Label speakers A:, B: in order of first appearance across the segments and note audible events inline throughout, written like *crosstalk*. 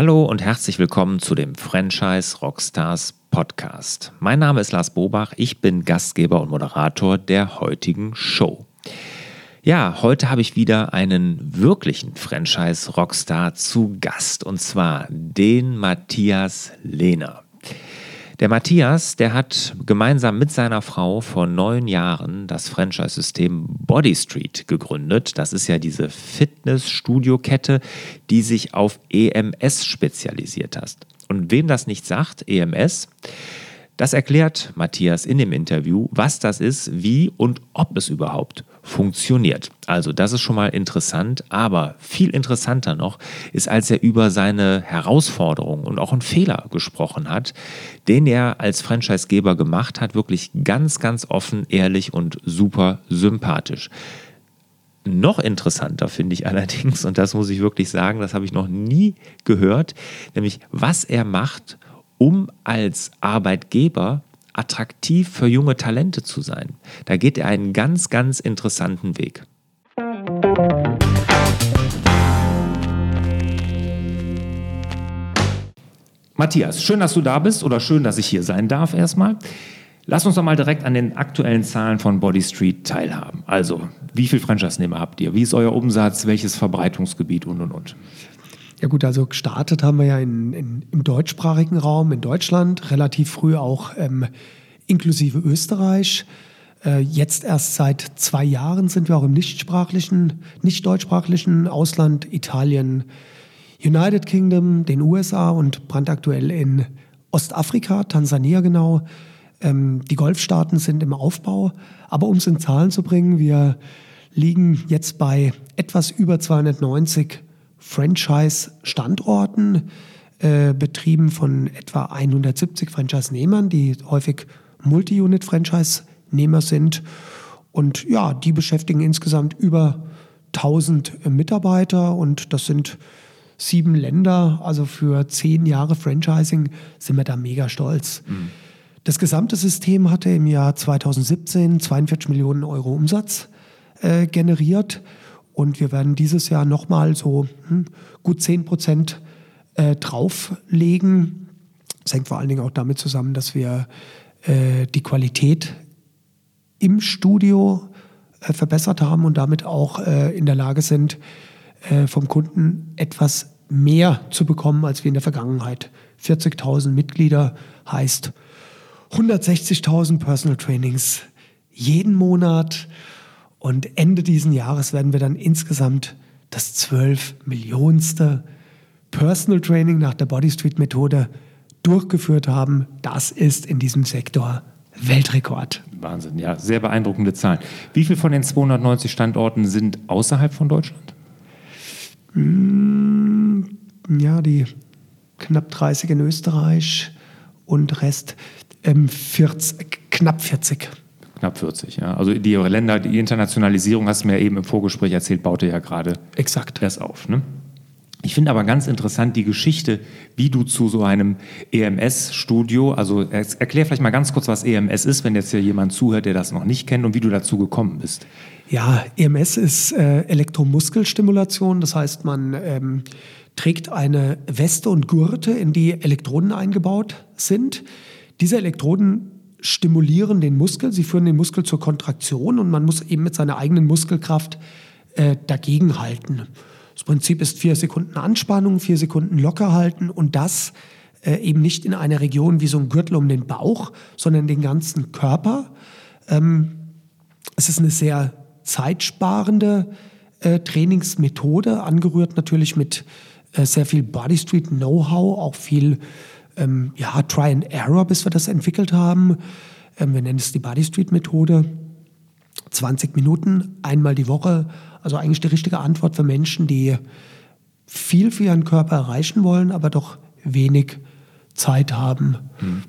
A: Hallo und herzlich willkommen zu dem Franchise Rockstars Podcast. Mein Name ist Lars Bobach, ich bin Gastgeber und Moderator der heutigen Show. Ja, heute habe ich wieder einen wirklichen Franchise Rockstar zu Gast und zwar den Matthias Lehner. Der Matthias, der hat gemeinsam mit seiner Frau vor neun Jahren das Franchise-System Body Street gegründet. Das ist ja diese Fitness-Studio-Kette, die sich auf EMS spezialisiert hat. Und wem das nicht sagt, EMS, das erklärt Matthias in dem Interview, was das ist, wie und ob es überhaupt funktioniert. Also das ist schon mal interessant, aber viel interessanter noch ist, als er über seine Herausforderungen und auch einen Fehler gesprochen hat, den er als Franchisegeber gemacht hat, wirklich ganz, ganz offen, ehrlich und super sympathisch. Noch interessanter finde ich *laughs* allerdings, und das muss ich wirklich sagen, das habe ich noch nie gehört, nämlich was er macht, um als Arbeitgeber attraktiv für junge Talente zu sein. Da geht er einen ganz, ganz interessanten Weg. Matthias, schön, dass du da bist oder schön, dass ich hier sein darf erstmal. Lass uns doch mal direkt an den aktuellen Zahlen von Body Street teilhaben. Also, wie viele Franchise-Nehmer habt ihr? Wie ist euer Umsatz? Welches Verbreitungsgebiet und und und?
B: Ja gut, also gestartet haben wir ja in, in, im deutschsprachigen Raum in Deutschland, relativ früh auch ähm, inklusive Österreich. Äh, jetzt erst seit zwei Jahren sind wir auch im nichtsprachlichen, nicht deutschsprachlichen Ausland, Italien, United Kingdom, den USA und brandaktuell in Ostafrika, Tansania genau. Ähm, die Golfstaaten sind im Aufbau. Aber um es in Zahlen zu bringen, wir liegen jetzt bei etwas über 290 Franchise-Standorten, äh, betrieben von etwa 170 Franchise-Nehmern, die häufig Multi-Unit-Franchise-Nehmer sind. Und ja, die beschäftigen insgesamt über 1000 Mitarbeiter und das sind sieben Länder. Also für zehn Jahre Franchising sind wir da mega stolz. Mhm. Das gesamte System hatte im Jahr 2017 42 Millionen Euro Umsatz äh, generiert und wir werden dieses Jahr nochmal so hm, gut 10 Prozent äh, drauflegen. Das hängt vor allen Dingen auch damit zusammen, dass wir äh, die Qualität im Studio äh, verbessert haben und damit auch äh, in der Lage sind, äh, vom Kunden etwas mehr zu bekommen als wir in der Vergangenheit. 40.000 Mitglieder heißt 160.000 Personal Trainings jeden Monat und Ende diesen Jahres werden wir dann insgesamt das 12 Millionste Personal Training nach der Body Street Methode durchgeführt haben. Das ist in diesem Sektor Weltrekord.
A: Wahnsinn, ja, sehr beeindruckende Zahlen. Wie viele von den 290 Standorten sind außerhalb von Deutschland?
B: Mm, ja, die knapp 30 in Österreich und Rest ähm, 40, knapp 40.
A: Knapp 40, ja. Also die Länder, die Internationalisierung, hast du mir eben im Vorgespräch erzählt, baute ja gerade
B: Exakt.
A: erst auf. Ne? Ich finde aber ganz interessant die Geschichte, wie du zu so einem EMS-Studio, also erklär vielleicht mal ganz kurz, was EMS ist, wenn jetzt hier jemand zuhört, der das noch nicht kennt und wie du dazu gekommen bist.
B: Ja, EMS ist äh, Elektromuskelstimulation, das heißt, man ähm, trägt eine Weste und Gurte, in die Elektroden eingebaut sind. Diese Elektroden stimulieren den Muskel, sie führen den Muskel zur Kontraktion und man muss eben mit seiner eigenen Muskelkraft äh, dagegenhalten. Das Prinzip ist vier Sekunden Anspannung, vier Sekunden locker halten und das äh, eben nicht in einer Region wie so ein Gürtel um den Bauch, sondern den ganzen Körper. Ähm, es ist eine sehr zeitsparende äh, Trainingsmethode, angerührt natürlich mit äh, sehr viel Body Street Know-how, auch viel ähm, ja, Try and Error, bis wir das entwickelt haben. Ähm, wir nennen es die Body Street Methode. 20 Minuten, einmal die Woche. Also eigentlich die richtige Antwort für Menschen, die viel für ihren Körper erreichen wollen, aber doch wenig Zeit haben. Mhm.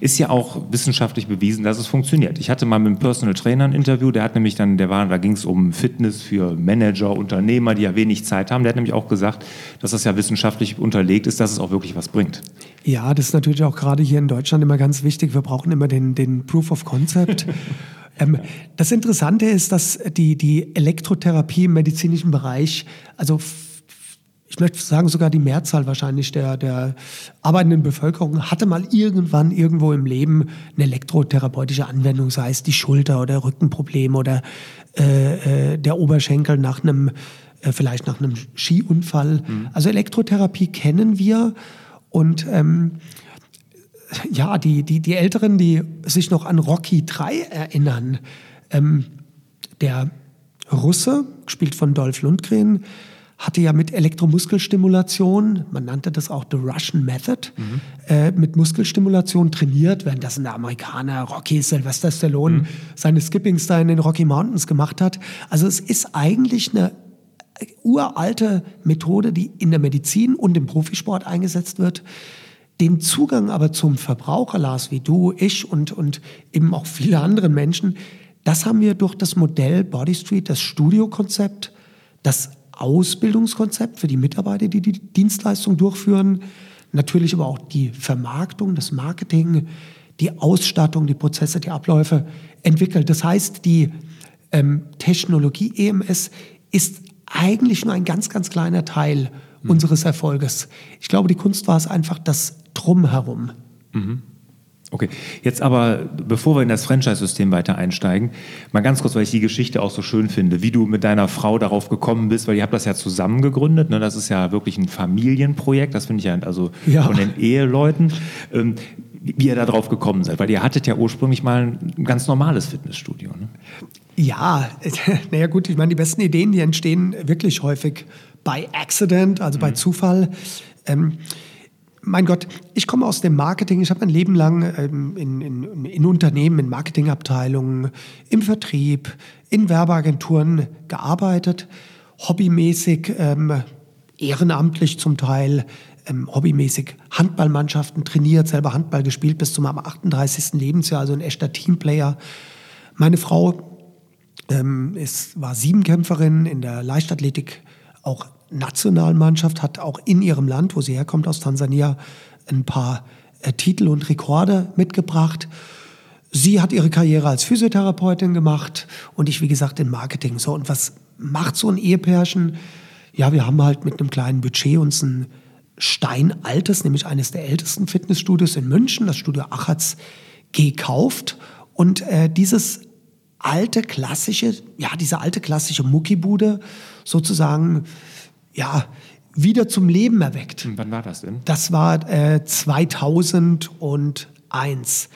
A: Ist ja auch wissenschaftlich bewiesen, dass es funktioniert. Ich hatte mal mit einem Personal Trainer ein Interview, der hat nämlich dann, der war, da ging es um Fitness für Manager, Unternehmer, die ja wenig Zeit haben. Der hat nämlich auch gesagt, dass das ja wissenschaftlich unterlegt ist, dass es auch wirklich was bringt.
B: Ja, das ist natürlich auch gerade hier in Deutschland immer ganz wichtig. Wir brauchen immer den, den Proof of Concept. *laughs* ähm, das Interessante ist, dass die, die Elektrotherapie im medizinischen Bereich, also ich möchte sagen, sogar die Mehrzahl wahrscheinlich der, der arbeitenden Bevölkerung hatte mal irgendwann irgendwo im Leben eine elektrotherapeutische Anwendung, sei es die Schulter oder Rückenprobleme oder äh, äh, der Oberschenkel nach einem, äh, vielleicht nach einem Skiunfall. Mhm. Also Elektrotherapie kennen wir und ähm, ja, die, die, die Älteren, die sich noch an Rocky 3 erinnern, ähm, der Russe, gespielt von Dolph Lundgren, hatte ja mit Elektromuskelstimulation, man nannte das auch The Russian Method, mhm. äh, mit Muskelstimulation trainiert, während das ein Amerikaner, Rocky Sylvester Stallone, mhm. seine Skippings da in den Rocky Mountains gemacht hat. Also es ist eigentlich eine uralte Methode, die in der Medizin und im Profisport eingesetzt wird. Den Zugang aber zum Verbraucher, Lars, wie du, ich und, und eben auch viele andere Menschen, das haben wir durch das Modell Body Street, das Studiokonzept, das Ausbildungskonzept für die Mitarbeiter, die die Dienstleistung durchführen, natürlich aber auch die Vermarktung, das Marketing, die Ausstattung, die Prozesse, die Abläufe entwickelt. Das heißt, die ähm, Technologie EMS ist eigentlich nur ein ganz, ganz kleiner Teil mhm. unseres Erfolges. Ich glaube, die Kunst war es einfach das Drumherum.
A: Mhm. Okay, jetzt aber, bevor wir in das Franchise-System weiter einsteigen, mal ganz kurz, weil ich die Geschichte auch so schön finde, wie du mit deiner Frau darauf gekommen bist, weil ihr habt das ja zusammen gegründet, ne? das ist ja wirklich ein Familienprojekt, das finde ich ja, also ja. von den Eheleuten, ähm, wie ihr da drauf gekommen seid, weil ihr hattet ja ursprünglich mal ein ganz normales Fitnessstudio. Ne?
B: Ja, *laughs* naja gut, ich meine, die besten Ideen, die entstehen wirklich häufig bei Accident, also bei mhm. Zufall. Ähm, mein Gott, ich komme aus dem Marketing. Ich habe mein Leben lang ähm, in, in, in, Unternehmen, in Marketingabteilungen, im Vertrieb, in Werbeagenturen gearbeitet, hobbymäßig, ähm, ehrenamtlich zum Teil, ähm, hobbymäßig Handballmannschaften trainiert, selber Handball gespielt bis zum 38. Lebensjahr, also ein echter Teamplayer. Meine Frau ähm, ist, war Siebenkämpferin in der Leichtathletik, auch Nationalmannschaft hat auch in ihrem Land, wo sie herkommt, aus Tansania, ein paar äh, Titel und Rekorde mitgebracht. Sie hat ihre Karriere als Physiotherapeutin gemacht und ich, wie gesagt, in Marketing. So, und was macht so ein Ehepärchen? Ja, wir haben halt mit einem kleinen Budget uns ein steinaltes, nämlich eines der ältesten Fitnessstudios in München, das Studio Achatz, gekauft. Und äh, dieses alte klassische, ja, diese alte klassische Muckibude sozusagen ja, wieder zum Leben erweckt.
A: Und wann war das denn?
B: Das war äh, 2001.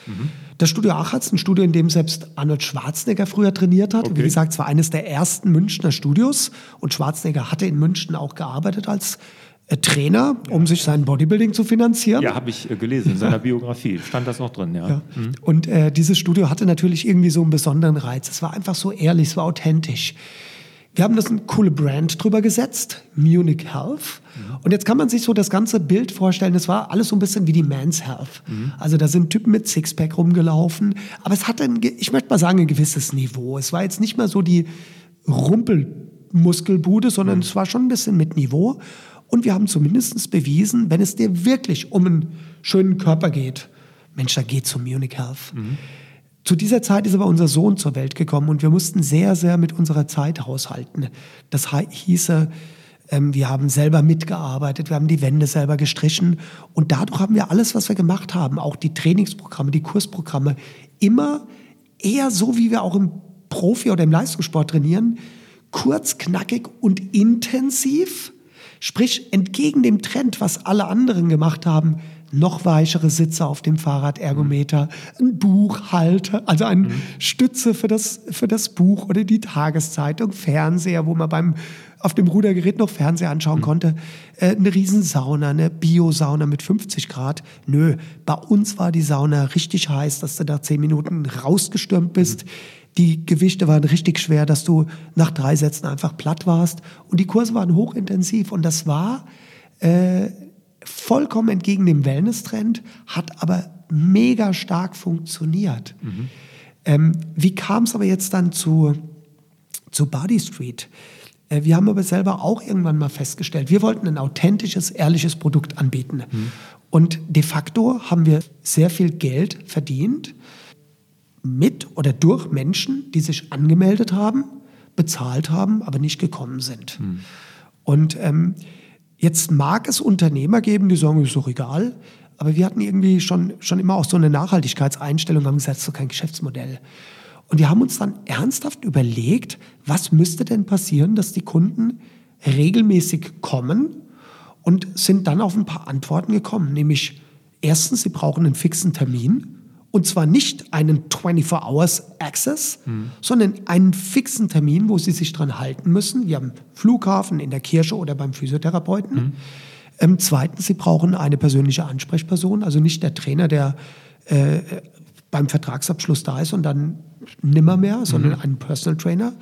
B: Mhm. Das Studio Achatz, ein Studio, in dem selbst Arnold Schwarzenegger früher trainiert hat. Okay. Wie gesagt, es war eines der ersten Münchner Studios und Schwarzenegger hatte in München auch gearbeitet als äh, Trainer, um sich sein Bodybuilding zu finanzieren.
A: Ja, habe ich äh, gelesen in seiner *laughs* Biografie. Stand das noch drin, ja. ja.
B: Mhm. Und äh, dieses Studio hatte natürlich irgendwie so einen besonderen Reiz. Es war einfach so ehrlich, es war authentisch. Wir haben das eine coole Brand drüber gesetzt, Munich Health. Mhm. Und jetzt kann man sich so das ganze Bild vorstellen, das war alles so ein bisschen wie die Men's Health. Mhm. Also da sind Typen mit Sixpack rumgelaufen, aber es hatte, ein, ich möchte mal sagen, ein gewisses Niveau. Es war jetzt nicht mehr so die Rumpelmuskelbude, sondern mhm. es war schon ein bisschen mit Niveau. Und wir haben zumindest bewiesen, wenn es dir wirklich um einen schönen Körper geht, Mensch, da geht zum Munich Health. Zu dieser Zeit ist aber unser Sohn zur Welt gekommen und wir mussten sehr, sehr mit unserer Zeit haushalten. Das hieße, ähm, wir haben selber mitgearbeitet, wir haben die Wände selber gestrichen und dadurch haben wir alles, was wir gemacht haben, auch die Trainingsprogramme, die Kursprogramme, immer eher so, wie wir auch im Profi- oder im Leistungssport trainieren, kurz, knackig und intensiv. Sprich, entgegen dem Trend, was alle anderen gemacht haben, noch weichere Sitze auf dem Fahrradergometer, ein Buchhalter, also eine mhm. Stütze für das, für das Buch oder die Tageszeitung, Fernseher, wo man beim auf dem Rudergerät noch Fernseher anschauen mhm. konnte, äh, eine Riesensauna, eine Biosauna mit 50 Grad. Nö, bei uns war die Sauna richtig heiß, dass du da zehn Minuten rausgestürmt bist. Mhm. Die Gewichte waren richtig schwer, dass du nach drei Sätzen einfach platt warst. Und die Kurse waren hochintensiv. Und das war äh, vollkommen entgegen dem Wellness-Trend, hat aber mega stark funktioniert. Mhm. Ähm, wie kam es aber jetzt dann zu, zu Body Street? Äh, wir haben aber selber auch irgendwann mal festgestellt, wir wollten ein authentisches, ehrliches Produkt anbieten. Mhm. Und de facto haben wir sehr viel Geld verdient mit oder durch Menschen, die sich angemeldet haben, bezahlt haben, aber nicht gekommen sind. Mhm. Und ähm, Jetzt mag es Unternehmer geben, die sagen, ist doch egal. Aber wir hatten irgendwie schon, schon immer auch so eine Nachhaltigkeitseinstellung, haben gesagt, das ist doch kein Geschäftsmodell. Und wir haben uns dann ernsthaft überlegt, was müsste denn passieren, dass die Kunden regelmäßig kommen und sind dann auf ein paar Antworten gekommen. Nämlich erstens, sie brauchen einen fixen Termin. Und zwar nicht einen 24 Hours Access, mhm. sondern einen fixen Termin, wo sie sich dran halten müssen, wie am Flughafen, in der Kirche oder beim Physiotherapeuten. Mhm. Ähm, zweitens, sie brauchen eine persönliche Ansprechperson, also nicht der Trainer, der äh, beim Vertragsabschluss da ist und dann nimmer mehr, sondern mhm. einen Personal Trainer.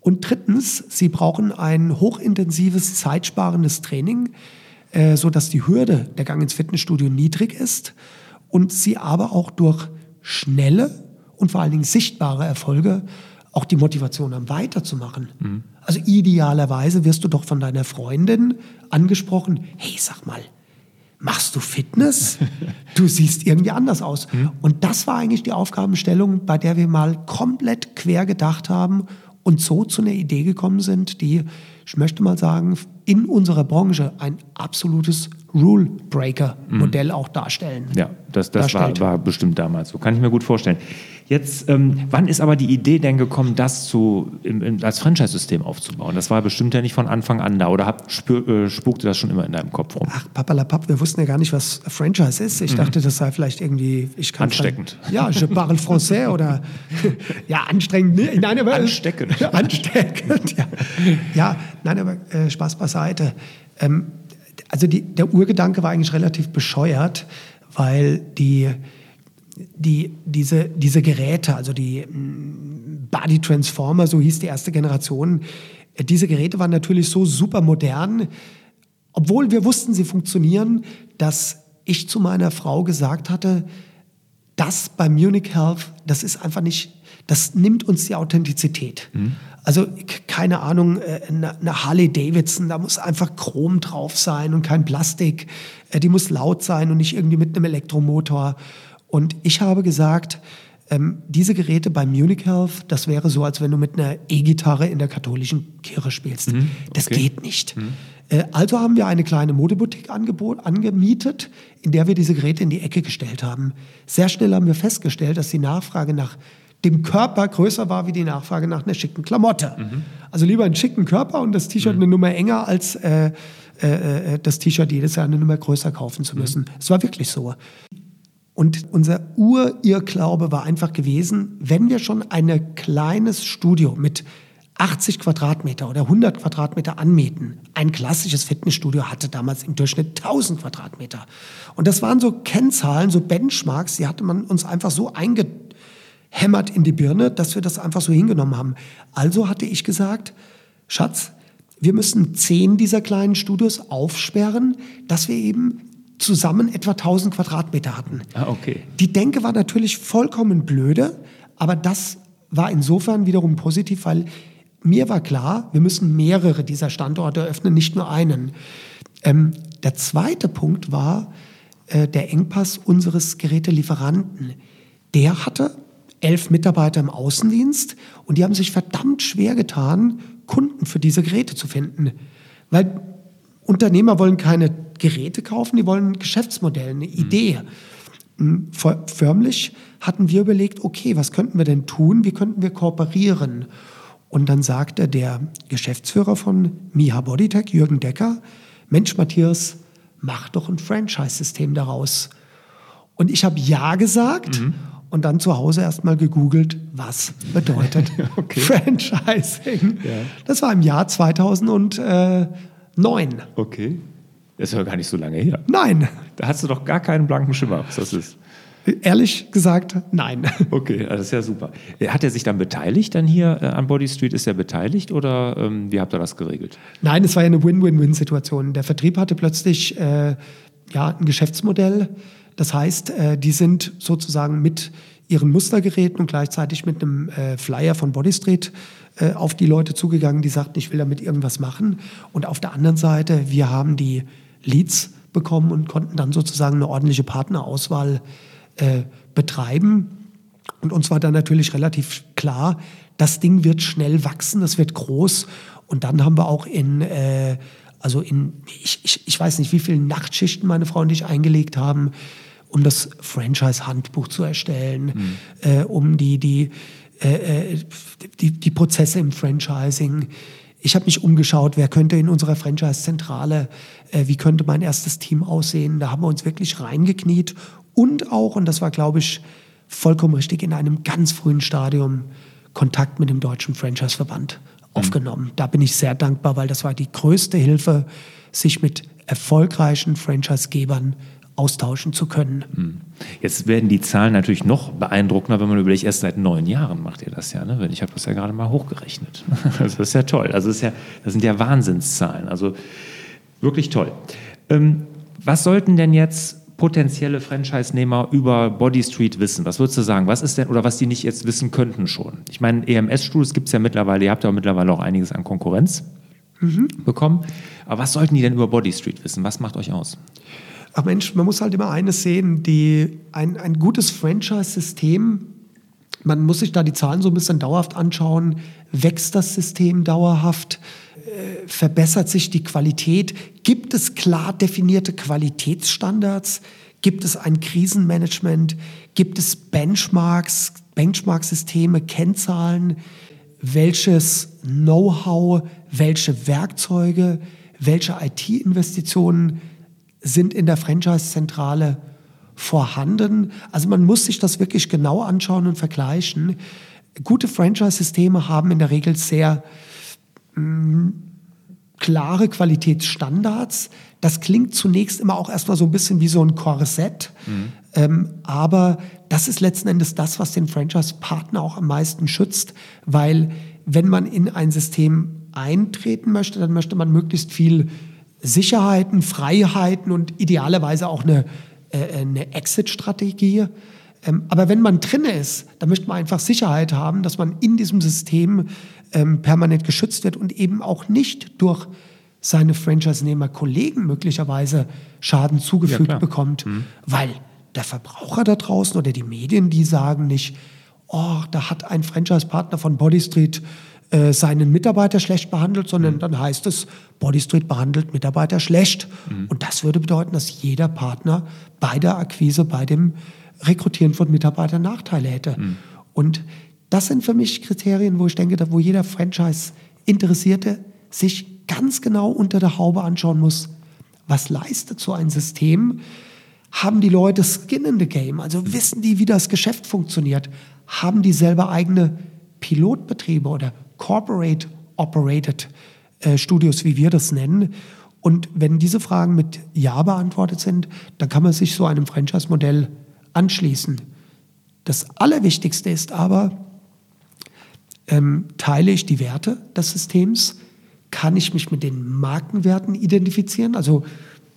B: Und drittens, sie brauchen ein hochintensives, zeitsparendes Training, äh, sodass die Hürde der Gang ins Fitnessstudio niedrig ist und sie aber auch durch schnelle und vor allen Dingen sichtbare Erfolge auch die Motivation haben, weiterzumachen. Mhm. Also idealerweise wirst du doch von deiner Freundin angesprochen, hey, sag mal, machst du Fitness? *laughs* Du siehst irgendwie anders aus. Mhm. Und das war eigentlich die Aufgabenstellung, bei der wir mal komplett quer gedacht haben und so zu einer Idee gekommen sind, die, ich möchte mal sagen, in unserer Branche ein absolutes Rule-Breaker-Modell mhm. auch darstellen.
A: Ja, das, das war, war bestimmt damals so. Kann ich mir gut vorstellen. Jetzt, ähm, wann ist aber die Idee denn gekommen, das zu, im, im, als Franchise-System aufzubauen? Das war bestimmt ja nicht von Anfang an da oder hab, spür, äh, spukte das schon immer in deinem Kopf rum?
B: Ach, papalapap, wir wussten ja gar nicht, was Franchise ist. Ich mhm. dachte, das sei vielleicht irgendwie... Ich
A: kann Ansteckend.
B: Sagen, ja, je parle français oder... *laughs* ja, anstrengend. Nein, aber...
A: Ansteckend. *laughs*
B: ansteckend, ja. Ja, nein, aber äh, Spaß beiseite. Ähm, also die, der Urgedanke war eigentlich relativ bescheuert, weil die die, diese, diese Geräte, also die mm, Body Transformer, so hieß die erste Generation, äh, diese Geräte waren natürlich so super modern, obwohl wir wussten, sie funktionieren, dass ich zu meiner Frau gesagt hatte, das bei Munich Health, das ist einfach nicht, das nimmt uns die Authentizität. Mhm. Also keine Ahnung, äh, eine Harley Davidson, da muss einfach Chrom drauf sein und kein Plastik. Äh, die muss laut sein und nicht irgendwie mit einem Elektromotor. Und ich habe gesagt, ähm, diese Geräte bei Munich Health, das wäre so, als wenn du mit einer E-Gitarre in der katholischen Kirche spielst. Mhm, okay. Das geht nicht. Mhm. Äh, also haben wir eine kleine Modeboutique angemietet, in der wir diese Geräte in die Ecke gestellt haben. Sehr schnell haben wir festgestellt, dass die Nachfrage nach dem Körper größer war wie die Nachfrage nach einer schicken Klamotte. Mhm. Also lieber einen schicken Körper und das T-Shirt mhm. eine Nummer enger als äh, äh, äh das T-Shirt jedes Jahr eine Nummer größer kaufen zu müssen. Mhm. Es war wirklich so. Und unser Urirrglaube war einfach gewesen, wenn wir schon ein kleines Studio mit 80 Quadratmeter oder 100 Quadratmeter anmieten. Ein klassisches Fitnessstudio hatte damals im Durchschnitt 1000 Quadratmeter. Und das waren so Kennzahlen, so Benchmarks, die hatte man uns einfach so eingehämmert in die Birne, dass wir das einfach so hingenommen haben. Also hatte ich gesagt, Schatz, wir müssen zehn dieser kleinen Studios aufsperren, dass wir eben zusammen etwa 1000 Quadratmeter hatten.
A: Ah, okay.
B: Die Denke war natürlich vollkommen blöde, aber das war insofern wiederum positiv, weil mir war klar, wir müssen mehrere dieser Standorte eröffnen, nicht nur einen. Ähm, der zweite Punkt war äh, der Engpass unseres Gerätelieferanten. Der hatte elf Mitarbeiter im Außendienst und die haben sich verdammt schwer getan, Kunden für diese Geräte zu finden. Weil Unternehmer wollen keine Geräte kaufen, die wollen ein Geschäftsmodell, eine Idee. Mhm. Förmlich hatten wir überlegt, okay, was könnten wir denn tun? Wie könnten wir kooperieren? Und dann sagte der Geschäftsführer von Miha Bodytech, Jürgen Decker, Mensch, Matthias, mach doch ein Franchise-System daraus. Und ich habe Ja gesagt mhm. Und dann zu Hause erstmal gegoogelt, was bedeutet *laughs* Franchising. Ja. Das war im Jahr 2009.
A: Okay. Das ist ja gar nicht so lange her.
B: Nein.
A: Da hast du doch gar keinen blanken Schimmer, was das ist.
B: Ehrlich gesagt, nein. *laughs*
A: Okay, das ist ja super. Hat er sich dann beteiligt dann hier äh, an Body Street? Ist er beteiligt oder ähm, wie habt ihr das geregelt?
B: Nein, es war ja eine Win-Win-Win-Situation. Der Vertrieb hatte plötzlich äh, ja, ein Geschäftsmodell. Das heißt, äh, die sind sozusagen mit ihren Mustergeräten und gleichzeitig mit einem äh, Flyer von Body Street äh, auf die Leute zugegangen, die sagten, ich will damit irgendwas machen. Und auf der anderen Seite, wir haben die Leads bekommen und konnten dann sozusagen eine ordentliche Partnerauswahl äh, betreiben. Und uns war dann natürlich relativ klar, das Ding wird schnell wachsen, das wird groß. Und dann haben wir auch in äh, Also in, ich, ich, ich weiß nicht, wie viele Nachtschichten meine Frau und ich eingelegt haben, um das Franchise-Handbuch zu erstellen, mhm. äh, um die, die, äh, äh, die, die Prozesse im Franchising. Ich habe mich umgeschaut, wer könnte in unserer Franchise-Zentrale, äh, wie könnte mein erstes Team aussehen. Da haben wir uns wirklich reingekniet und auch, und das war, glaube ich, vollkommen richtig, in einem ganz frühen Stadium Kontakt mit dem Deutschen Franchise-Verband aufgenommen. Mhm. Da bin ich sehr dankbar, weil das war die größte Hilfe, sich mit erfolgreichen Franchise-Gebern austauschen zu können. Mhm.
A: Jetzt werden die Zahlen natürlich noch beeindruckender, wenn man überlegt, erst seit neun Jahren macht ihr das ja. Ne? Ich habe das ja gerade mal hochgerechnet. *laughs* Das ist ja toll. Also das, ja, das sind ja Wahnsinnszahlen. Also wirklich toll. Ähm, was sollten denn jetzt potenzielle Franchise-Nehmer über Body Street wissen? Was würdest du sagen? Was ist denn, oder was die nicht jetzt wissen könnten schon? Ich meine, EMS-Studios gibt es ja mittlerweile, ihr habt ja mittlerweile auch einiges an Konkurrenz mhm. bekommen. Aber was sollten die denn über Body Street wissen? Was macht euch aus?
B: Ach Mensch, man muss halt immer eines sehen, die, ein, ein gutes Franchise-System, man muss sich da die Zahlen so ein bisschen dauerhaft anschauen, wächst das System dauerhaft, äh, verbessert sich die Qualität, gibt es klar definierte Qualitätsstandards, gibt es ein Krisenmanagement, gibt es Benchmarks, Benchmark-Systeme, Kennzahlen, welches Know-how, welche Werkzeuge, welche IT-Investitionen sind in der Franchise-Zentrale vorhanden. Also man muss sich das wirklich genau anschauen und vergleichen. Gute Franchise-Systeme haben in der Regel sehr mh, mm, klare Qualitätsstandards. Das klingt zunächst immer auch erstmal so ein bisschen wie so ein Korsett. Mhm. Ähm, aber das ist letzten Endes das, was den Franchise-Partner auch am meisten schützt, weil wenn man in ein System eintreten möchte, dann möchte man möglichst viel Sicherheiten, Freiheiten und idealerweise auch eine, äh, eine Exit-Strategie. Ähm, aber wenn man drin ist, dann möchte man einfach Sicherheit haben, dass man in diesem System ähm, permanent geschützt wird und eben auch nicht durch seine Franchise-Nehmer-Kollegen möglicherweise Schaden zugefügt ja, bekommt, mhm. weil der Verbraucher da draußen oder die Medien, die sagen nicht, oh, da hat ein Franchise-Partner von Bodystreet äh, seinen Mitarbeiter schlecht behandelt, sondern mhm. dann heißt es, Bodystreet behandelt Mitarbeiter schlecht. Mhm. Und das würde bedeuten, dass jeder Partner bei der Akquise, bei dem Rekrutieren von Mitarbeitern Nachteile hätte. Mhm. Und das sind für mich Kriterien, wo ich denke, wo jeder Franchise-Interessierte sich ganz genau unter der Haube anschauen muss, was leistet so ein System? Haben die Leute Skin in the Game? Also mhm. wissen die, wie das Geschäft funktioniert? Haben die selber eigene Pilotbetriebe oder Corporate Operated äh, Studios, wie wir das nennen. Und wenn diese Fragen mit Ja beantwortet sind, dann kann man sich so einem Franchise-Modell anschließen. Das Allerwichtigste ist aber, ähm, teile ich die Werte des Systems? Kann ich mich mit den Markenwerten identifizieren? Also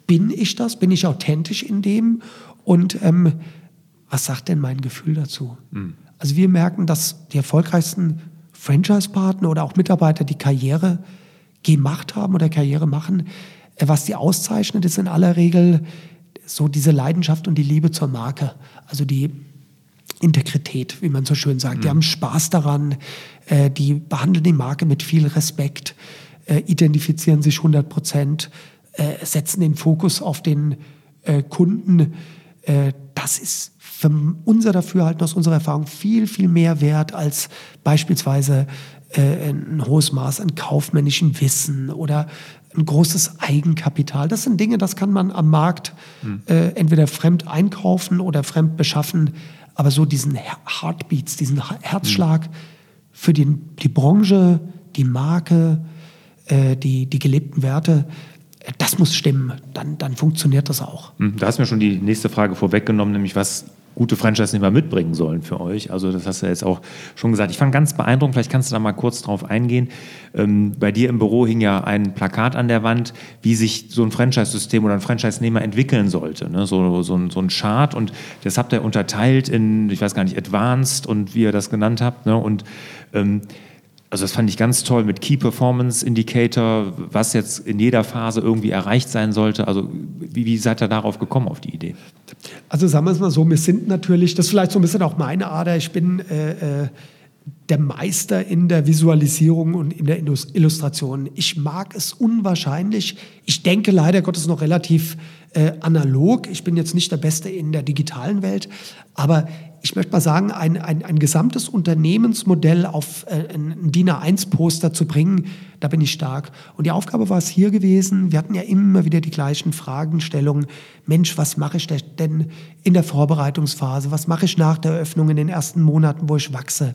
B: bin ich das? Bin ich authentisch in dem? Und ähm, was sagt denn mein Gefühl dazu? Mhm. Also wir merken, dass die erfolgreichsten Franchise-Partner oder auch Mitarbeiter, die Karriere gemacht haben oder Karriere machen, äh, was die auszeichnet, ist in aller Regel so diese Leidenschaft und die Liebe zur Marke. Also die Integrität, wie man so schön sagt. Mhm. Die haben Spaß daran, äh, die behandeln die Marke mit viel Respekt, äh, identifizieren sich 100 Prozent, setzen den Fokus auf den Kunden. Das ist für unser Dafürhalten aus unserer Erfahrung viel, viel mehr wert als beispielsweise äh, ein hohes Maß an kaufmännischen Wissen oder ein großes Eigenkapital. Das sind Dinge, das kann man am Markt hm. äh, entweder fremd einkaufen oder fremd beschaffen. Aber so diesen Heartbeats, diesen Herzschlag hm. für die, die Branche, die Marke, äh, die, die gelebten Werte, das muss stimmen. Dann, dann funktioniert das auch.
A: Hm, da hast du mir schon die nächste Frage vorweggenommen, nämlich was gute Franchise-Nehmer mitbringen sollen für euch. Also das hast du jetzt auch schon gesagt. Ich fand ganz beeindruckend, vielleicht kannst du da mal kurz drauf eingehen. Ähm, bei dir im Büro hing ja ein Plakat an der Wand, wie sich so ein Franchise-System oder ein Franchise-Nehmer entwickeln sollte. Ne? So, so, so, ein Chart und das habt ihr unterteilt in, ich weiß gar nicht, Advanced und wie ihr das genannt habt. Ne? Und ähm, also das fand ich ganz toll mit Key Performance Indicator, was jetzt in jeder Phase irgendwie erreicht sein sollte. Also wie, wie seid ihr darauf gekommen, auf die Idee?
B: Also sagen wir es mal so, wir sind natürlich, das ist vielleicht so ein bisschen auch meine Ader, ich bin äh, äh der Meister in der Visualisierung und in der Illustration. Ich mag es unwahrscheinlich. Ich denke leider Gottes noch relativ äh, analog. Ich bin jetzt nicht der Beste in der digitalen Welt, aber ich möchte mal sagen, ein, ein, ein gesamtes Unternehmensmodell auf äh, ein DIN A1-Poster zu bringen, da bin ich stark. Und die Aufgabe war es hier gewesen, wir hatten ja immer wieder die gleichen Fragestellungen. Mensch, was mache ich denn in der Vorbereitungsphase? Was mache ich nach der Eröffnung in den ersten Monaten, wo ich wachse?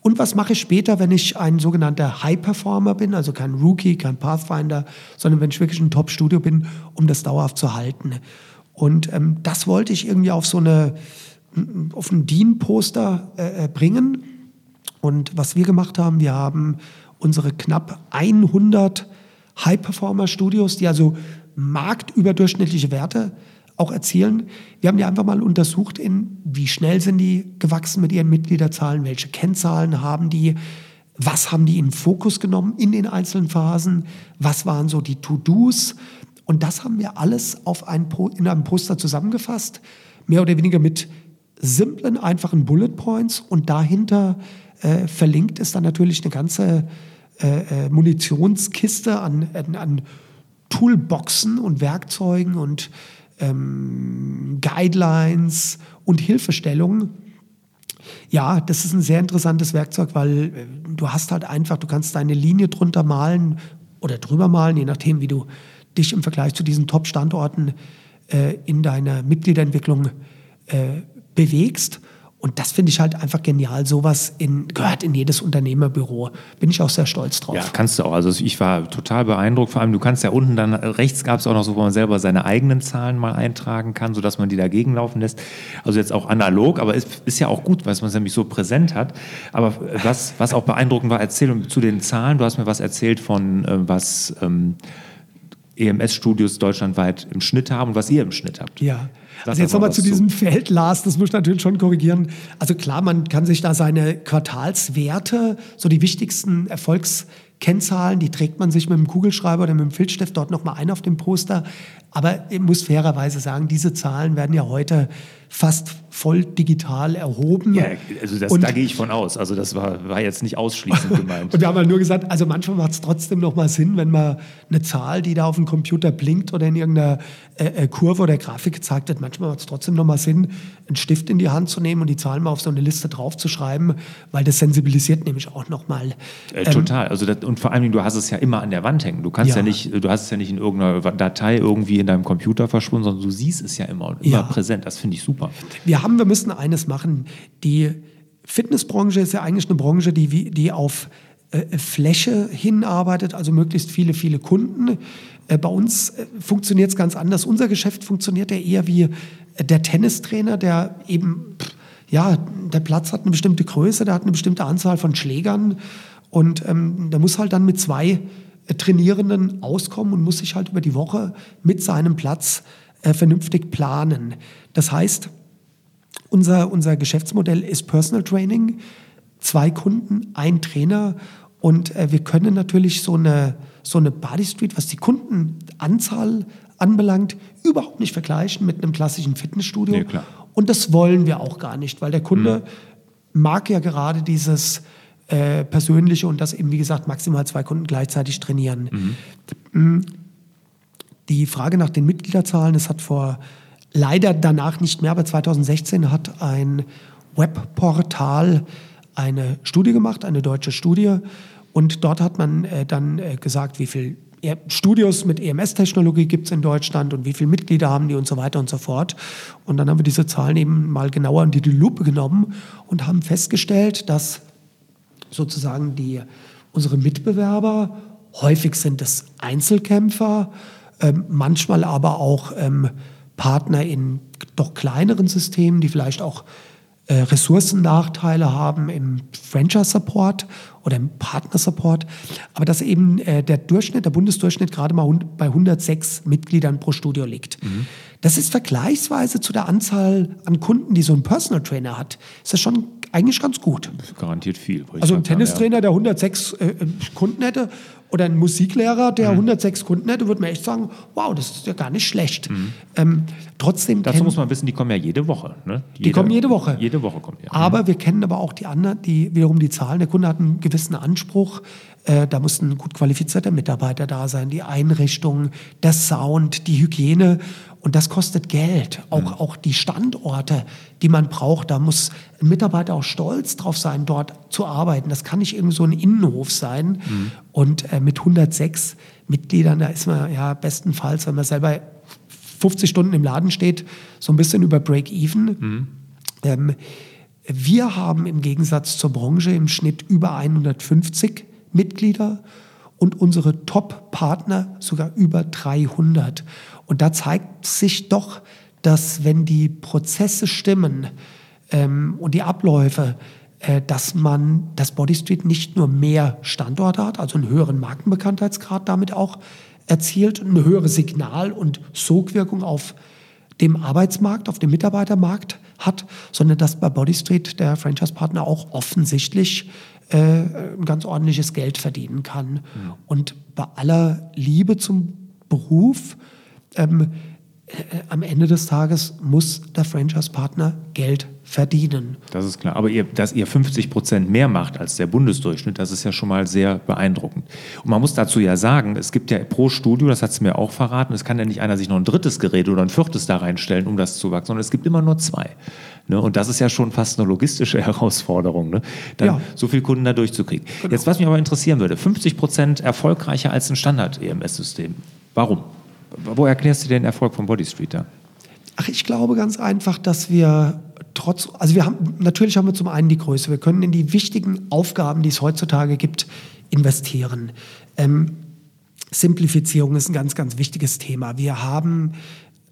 B: Und was mache ich später, wenn ich ein sogenannter High-Performer bin, also kein Rookie, kein Pathfinder, sondern wenn ich wirklich ein Top-Studio bin, um das dauerhaft zu halten? Und ähm, das wollte ich irgendwie auf so eine auf ein DIN-Poster äh, äh, bringen. Und was wir gemacht haben, wir haben unsere knapp 100 High-Performer-Studios, die also marktüberdurchschnittliche Werte auch erzielen. Wir haben die einfach mal untersucht, in wie schnell sind die gewachsen mit ihren Mitgliederzahlen, welche Kennzahlen haben die, was haben die in Fokus genommen in den einzelnen Phasen, was waren so die To-Dos. Und das haben wir alles auf ein, in einem Poster zusammengefasst, mehr oder weniger mit simplen, einfachen Bullet Points und dahinter äh, verlinkt ist dann natürlich eine ganze äh, äh, Munitionskiste an, an, Toolboxen und Werkzeugen und ähm, Guidelines und Hilfestellungen. Ja, das ist ein sehr interessantes Werkzeug, weil äh, du hast halt einfach, du kannst deine Linie drunter malen oder drüber malen, je nachdem, wie du dich im Vergleich zu diesen Top-Standorten äh, in deiner Mitgliederentwicklung äh, bewegst. Und das finde ich halt einfach genial. Sowas in, gehört in jedes Unternehmerbüro. Bin ich auch sehr stolz drauf.
A: Ja, kannst du auch. Also ich war total beeindruckt. Vor allem, du kannst ja unten dann, rechts gab es auch noch so, wo man selber seine eigenen Zahlen mal eintragen kann, sodass man die dagegen laufen lässt. Also jetzt auch analog, aber ist, ist ja auch gut, weil man es nämlich so präsent hat. Aber was, was auch beeindruckend war, erzähl zu den Zahlen. Du hast mir was erzählt von, äh, was ähm, EMS-Studios deutschlandweit im Schnitt haben und was ihr im Schnitt habt.
B: Ja. Also jetzt nochmal zu diesem Feld, Lars, das muss ich natürlich schon korrigieren. Also klar, man kann sich da seine Quartalswerte, so die wichtigsten Erfolgskennzahlen, die trägt man sich mit dem Kugelschreiber oder mit dem Filzstift dort nochmal ein auf dem Poster. Aber ich muss fairerweise sagen, diese Zahlen werden ja heute fast voll digital erhoben.
A: Ja, also das, und, da gehe ich von aus. Also das war, war jetzt nicht ausschließend *laughs* gemeint.
B: und wir haben halt nur gesagt, also manchmal macht es trotzdem noch mal Sinn, wenn man eine Zahl, die da auf dem Computer blinkt oder in irgendeiner äh, äh Kurve oder Grafik gezeigt wird, manchmal macht es trotzdem noch mal Sinn, einen Stift in die Hand zu nehmen und die Zahlen mal auf so eine Liste draufzuschreiben, weil das sensibilisiert nämlich auch noch mal.
A: Äh, ähm, total. Also das, und vor allem, du hast es ja immer an der Wand hängen. Du kannst ja. ja. nicht, du hast es ja nicht in irgendeiner Datei irgendwie in deinem Computer verschwunden, sondern du siehst es ja immer, immer ja. präsent. Das finde ich super.
B: Wir haben, wir müssen eines machen. Die Fitnessbranche ist ja eigentlich eine Branche, die, die auf äh, Fläche hinarbeitet, also möglichst viele, viele Kunden. Äh, bei uns äh, funktioniert es ganz anders. Unser Geschäft funktioniert ja eher wie der Tennistrainer, der eben, ja, der Platz hat eine bestimmte Größe, der hat eine bestimmte Anzahl von Schlägern und ähm, der muss halt dann mit zwei Trainierenden auskommen und muss sich halt über die Woche mit seinem Platz vernünftig planen. Das heißt, unser, unser Geschäftsmodell ist Personal Training, zwei Kunden, ein Trainer und äh, wir können natürlich so eine, so eine Body Street, was die Kundenanzahl anbelangt, überhaupt nicht vergleichen mit einem klassischen Fitnessstudio. Nee, und das wollen wir auch gar nicht, weil der Kunde mhm. mag ja gerade dieses äh, Persönliche und das eben, wie gesagt, maximal zwei Kunden gleichzeitig trainieren. Mhm. Die Frage nach den Mitgliederzahlen, es hat vor leider danach nicht mehr, aber 2016 hat ein Webportal eine Studie gemacht, eine deutsche Studie. Und dort hat man äh, dann äh, gesagt, wie viele Studios mit EMS-Technologie gibt es in Deutschland und wie viele Mitglieder haben die und so weiter und so fort. Und dann haben wir diese Zahlen eben mal genauer unter die Lupe genommen und haben festgestellt, dass sozusagen die, unsere Mitbewerber, häufig sind es Einzelkämpfer, ähm, manchmal aber auch ähm, Partner in doch kleineren Systemen, die vielleicht auch äh, Ressourcennachteile haben im Franchise-Support oder im Partner-Support, aber dass eben äh, der Durchschnitt, der Bundesdurchschnitt gerade mal bei 106 Mitgliedern pro Studio liegt. Mhm. Das ist vergleichsweise zu der Anzahl an Kunden, die so ein Personal Trainer hat, ist das schon eigentlich ganz gut.
A: Garantiert viel.
B: Also ein Tennistrainer, der 106 äh, Kunden hätte Oder ein Musiklehrer, der 106 Kunden hätte, würde mir echt sagen, wow, das ist ja gar nicht schlecht. Ähm, trotzdem
A: Dazu muss man wissen, die kommen ja jede Woche. Ne?
B: die kommen jede Woche.
A: Jede Woche kommen die.
B: Aber wir kennen aber auch die anderen, die wiederum die Zahlen. Der Kunde hat einen gewissen Anspruch. Äh, da muss ein gut qualifizierter Mitarbeiter da sein, die Einrichtung, der Sound, die Hygiene. Und das kostet Geld. Auch, auch die Standorte, die man braucht, da muss ein Mitarbeiter auch stolz drauf sein, dort zu arbeiten. Das kann nicht irgend so ein Innenhof sein. Und äh, mit 106 Mitgliedern, da ist man ja bestenfalls, wenn man selber 50 Stunden im Laden steht, so ein bisschen über Break-Even. Ähm, wir haben im Gegensatz zur Branche im Schnitt über 150 Mitglieder und unsere Top-Partner sogar über 300. Und da zeigt sich doch, dass wenn die Prozesse stimmen ähm, und die Abläufe, äh, dass man das Body Street nicht nur mehr Standorte hat, also einen höheren Markenbekanntheitsgrad damit auch erzielt, eine höhere Signal- und Sogwirkung auf dem Arbeitsmarkt, auf dem Mitarbeitermarkt hat, sondern dass bei Body Street der Franchise-Partner auch offensichtlich äh, ein ganz ordentliches Geld verdienen kann. Und bei aller Liebe zum Beruf, ähm, äh, am Ende des Tages muss der Franchise-Partner Geld verdienen.
A: Das ist klar. Aber ihr, dass ihr 50 Prozent mehr macht als der Bundesdurchschnitt, das ist ja schon mal sehr beeindruckend. Und man muss dazu ja sagen, es gibt ja pro Studio, das hat es mir auch verraten, es kann ja nicht einer sich noch ein drittes Gerät oder ein viertes da reinstellen, um das zu wachsen, sondern es gibt immer nur zwei. Ne? Und das ist ja schon fast eine logistische *laughs* Herausforderung, ne? dann
B: Ja.
A: so viele Kunden da durchzukriegen. Jetzt, was mich aber interessieren würde, 50 Prozent erfolgreicher als ein Standard-EMS-System. Warum? Wo erklärst du den Erfolg von Body Street da?
B: Ach, ich glaube ganz einfach, dass wir trotz, also wir haben, natürlich haben wir zum einen die Größe, wir können in die wichtigen Aufgaben, die es heutzutage gibt, investieren. Ähm, Simplifizierung ist ein ganz, ganz wichtiges Thema. Wir haben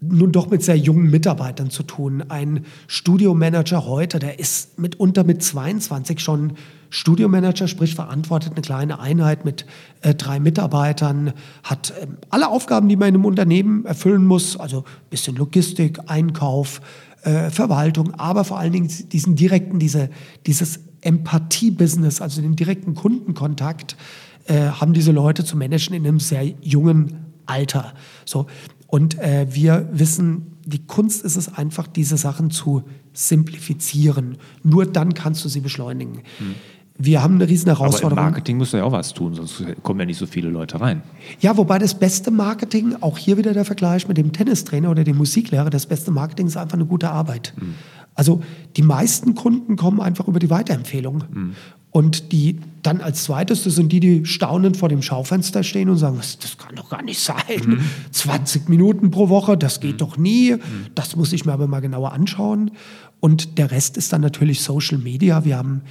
B: nun doch mit sehr jungen Mitarbeitern zu tun. Ein Studiomanager heute, der ist mitunter mit 22 schon Studiomanager, sprich verantwortet eine kleine Einheit mit äh, drei Mitarbeitern, hat ähm, alle Aufgaben, die man in einem Unternehmen erfüllen muss, also ein bisschen Logistik, Einkauf, äh, Verwaltung, aber vor allen Dingen diesen direkten, diese, dieses Empathie-Business, also den direkten Kundenkontakt, äh, haben diese Leute zu managen in einem sehr jungen Alter. So. Und äh, wir wissen, die Kunst ist es einfach, diese Sachen zu simplifizieren. Nur dann kannst du sie beschleunigen. Wir haben eine riesen
A: Aber im
B: Herausforderung.
A: Marketing musst du ja auch was tun, sonst kommen ja nicht so viele Leute rein.
B: Ja, wobei das beste Marketing, auch hier wieder der Vergleich mit dem Tennistrainer oder dem Musiklehrer, das beste Marketing ist einfach eine gute Arbeit. Also die meisten Kunden kommen einfach über die Weiterempfehlung. Und die dann als zweites, das sind die, die staunend vor dem Schaufenster stehen und sagen, das, das kann doch gar nicht sein. 20 Minuten pro Woche, das geht doch nie. Das muss ich mir aber mal genauer anschauen. Und der Rest ist dann natürlich Social Media. Wir haben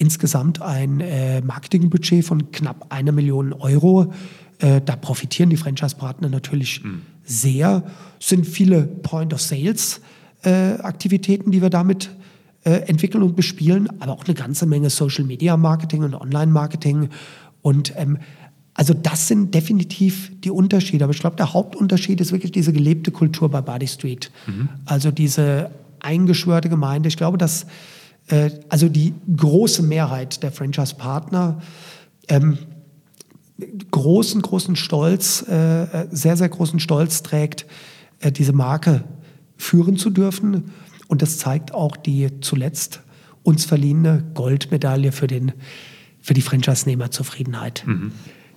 B: insgesamt ein äh, Marketingbudget von knapp einer Million Euro. Äh, da profitieren die Franchise-Partner natürlich sehr. Es sind viele Point-of-Sales-Aktivitäten, die wir damit äh, entwickeln und bespielen, aber auch eine ganze Menge Social-Media-Marketing und Online-Marketing. Und ähm, also das sind definitiv die Unterschiede. Aber ich glaube, der Hauptunterschied ist wirklich diese gelebte Kultur bei Body Street. Also diese eingeschwörte Gemeinde. Ich glaube, dass äh, also die große Mehrheit der Franchise-Partner ähm, großen, großen Stolz, äh, sehr, sehr großen Stolz trägt, äh, diese Marke führen zu dürfen. Und das zeigt auch die zuletzt uns verliehene Goldmedaille für, den, für die Franchise-Nehmer-Zufriedenheit.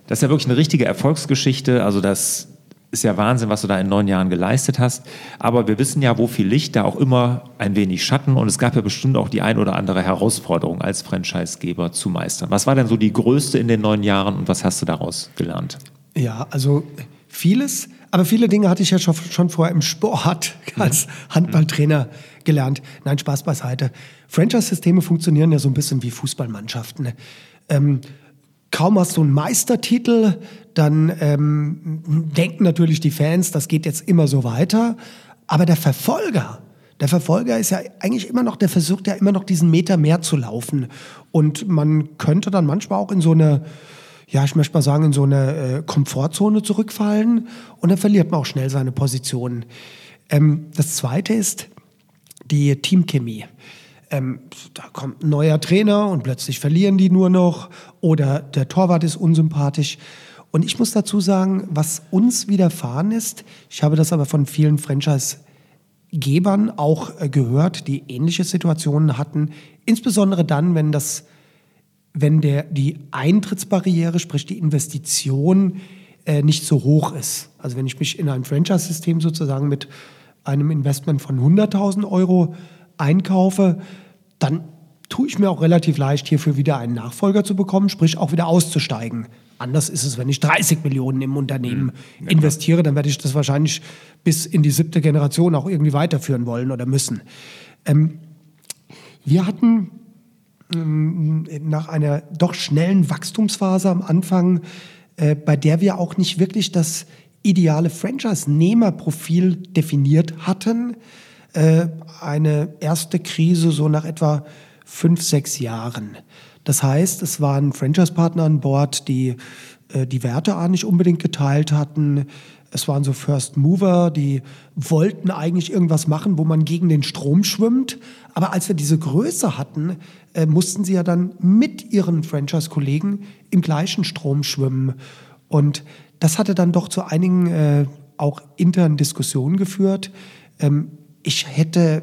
A: Das ist ja wirklich eine richtige Erfolgsgeschichte. Also das ist ja Wahnsinn, was du da in neun Jahren geleistet hast. Aber wir wissen ja, wo viel Licht, da auch immer ein wenig Schatten. Und es gab ja bestimmt auch die ein oder andere Herausforderung als Franchisegeber zu meistern. Was war denn so die größte in den neun Jahren und was hast du daraus gelernt?
B: Ja, also vieles, aber viele Dinge hatte ich ja schon, schon vorher im Sport als Handballtrainer gelernt. Nein, Spaß beiseite. Franchise-Systeme funktionieren ja so ein bisschen wie Fußballmannschaften. Ähm, kaum hast du einen Meistertitel, dann ähm, denken natürlich die Fans, das geht jetzt immer so weiter. Aber der Verfolger, der Verfolger ist ja eigentlich immer noch, der versucht ja immer noch diesen Meter mehr zu laufen. Und man könnte dann manchmal auch in so eine, ja, ich möchte mal sagen, in so eine äh, Komfortzone zurückfallen und dann verliert man auch schnell seine Position. Ähm, das zweite ist die Teamchemie. Ähm, da kommt ein neuer Trainer und plötzlich verlieren die nur noch oder der Torwart ist unsympathisch. Und ich muss dazu sagen, was uns widerfahren ist, ich habe das aber von vielen Franchise-Gebern auch äh, gehört, die ähnliche Situationen hatten, insbesondere dann, wenn das wenn der, die Eintrittsbarriere, sprich die Investition, äh, nicht so hoch ist. Also wenn ich mich in einem Franchise-System sozusagen mit einem Investment von 100.000 Euro einkaufe, dann tue ich mir auch relativ leicht, hierfür wieder einen Nachfolger zu bekommen, sprich auch wieder auszusteigen. Anders ist es, wenn ich 30 Millionen im Unternehmen mhm. investiere, dann werde ich das wahrscheinlich bis in die siebte Generation auch irgendwie weiterführen wollen oder müssen. Ähm, wir hatten ähm, nach einer doch schnellen Wachstumsphase am Anfang, äh, bei der wir auch nicht wirklich das ideale Franchise-Nehmerprofil definiert hatten, äh, eine erste Krise so nach etwa fünf, sechs Jahren. Das heißt, es waren Franchise-Partner an Bord, die äh, die Werte auch nicht unbedingt geteilt hatten. Es waren so First Mover, die wollten eigentlich irgendwas machen, wo man gegen den Strom schwimmt. Aber als wir diese Größe hatten, äh, mussten sie ja dann mit ihren Franchise-Kollegen im gleichen Strom schwimmen. Und das hatte dann doch zu einigen äh, auch internen Diskussionen geführt. Ähm, ich hätte,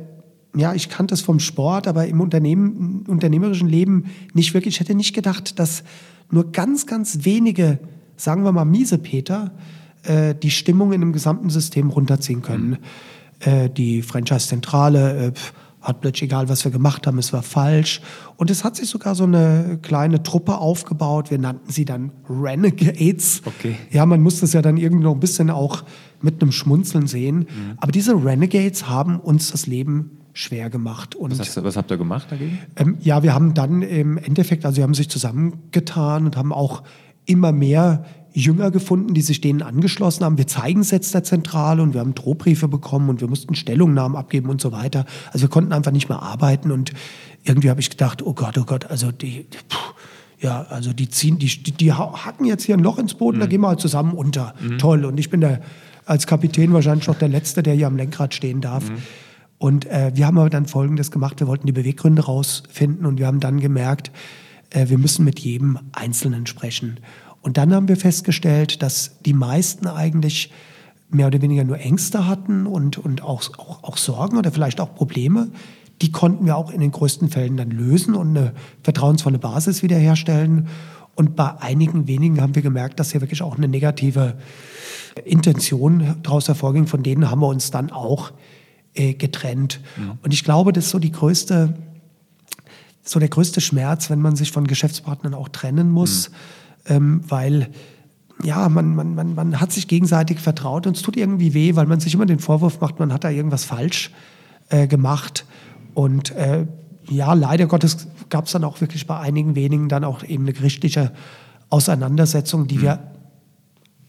B: ja, ich kannte es vom Sport, aber im Unternehmen, unternehmerischen Leben nicht wirklich. Ich hätte nicht gedacht, dass nur ganz, ganz wenige, sagen wir mal, miese Peter, äh, die Stimmung in dem gesamten System runterziehen können. Mhm. Äh, die Franchise-Zentrale äh, hat plötzlich egal, was wir gemacht haben, es war falsch. Und es hat sich sogar so eine kleine Truppe aufgebaut. Wir nannten sie dann Renegades. Okay. Ja, man muss das ja dann irgendwie noch ein bisschen auch mit einem Schmunzeln sehen. Mhm. Aber diese Renegades haben uns das Leben schwer gemacht.
A: Und, was, hast, was habt ihr gemacht dagegen?
B: Ähm, ja, wir haben dann im Endeffekt, also wir haben sich zusammengetan und haben auch immer mehr Jünger gefunden, die sich denen angeschlossen haben. Wir zeigen es jetzt der Zentrale und wir haben Drohbriefe bekommen und wir mussten Stellungnahmen abgeben und so weiter. Also wir konnten einfach nicht mehr arbeiten und irgendwie habe ich gedacht, oh Gott, oh Gott, also die, puh, ja, also die ziehen, die, die, die hacken jetzt hier ein Loch ins Boden, mhm. da gehen wir halt zusammen unter. Mhm. Toll. Und ich bin der, als Kapitän wahrscheinlich noch der Letzte, der hier am Lenkrad stehen darf. Mhm. Und äh, wir haben aber dann Folgendes gemacht, wir wollten die Beweggründe rausfinden und wir haben dann gemerkt, äh, wir müssen mit jedem Einzelnen sprechen. Und dann haben wir festgestellt, dass die meisten eigentlich mehr oder weniger nur Ängste hatten und, und auch, auch, auch Sorgen oder vielleicht auch Probleme. Die konnten wir auch in den größten Fällen dann lösen und eine vertrauensvolle Basis wiederherstellen. Und bei einigen wenigen haben wir gemerkt, dass hier wirklich auch eine negative Intention daraus hervorging. Von denen haben wir uns dann auch äh, getrennt. Ja. Und ich glaube, das ist so die größte, so der größte Schmerz, wenn man sich von Geschäftspartnern auch trennen muss. Mhm ähm, weil ja, man, man, man, man hat sich gegenseitig vertraut und es tut irgendwie weh, weil man sich immer den Vorwurf macht, man hat da irgendwas falsch äh, gemacht. Und äh, ja, leider Gottes gab es dann auch wirklich bei einigen wenigen dann auch eben eine gerichtliche Auseinandersetzung, die mhm. wir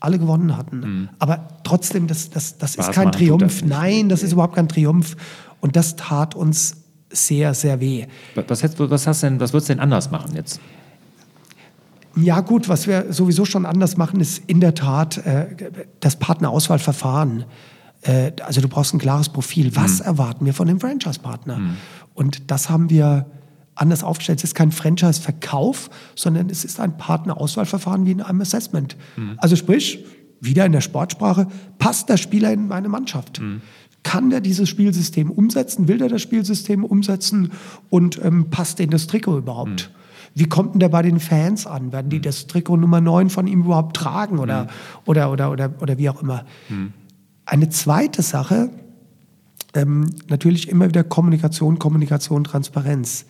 B: alle gewonnen hatten. Mhm. Aber trotzdem, das, das, das ist kein Triumph. Nein, das ist überhaupt kein Triumph. Und das tat uns sehr, sehr weh.
A: Was, was, hast denn, was würdest du denn anders machen jetzt?
B: Ja gut, was wir sowieso schon anders machen, ist in der Tat äh, das Partnerauswahlverfahren. Äh, also du brauchst ein klares Profil. Was mhm. erwarten wir von dem Franchise-Partner? Mhm. Und das haben wir anders aufgestellt. Es ist kein Franchise-Verkauf, sondern es ist ein Partnerauswahlverfahren wie in einem Assessment. Mhm. Also sprich, wieder in der Sportsprache, passt der Spieler in meine Mannschaft? Mhm. Kann der dieses Spielsystem umsetzen? Will der das Spielsystem umsetzen? Und ähm, passt in das Trikot überhaupt? Mhm. Wie kommt denn der bei den Fans an? Werden die mhm. das Trikot Nummer 9 von ihm überhaupt tragen oder, mhm. oder, oder, oder, oder wie auch immer? Mhm. Eine zweite Sache, ähm, natürlich immer wieder Kommunikation, Kommunikation, Transparenz.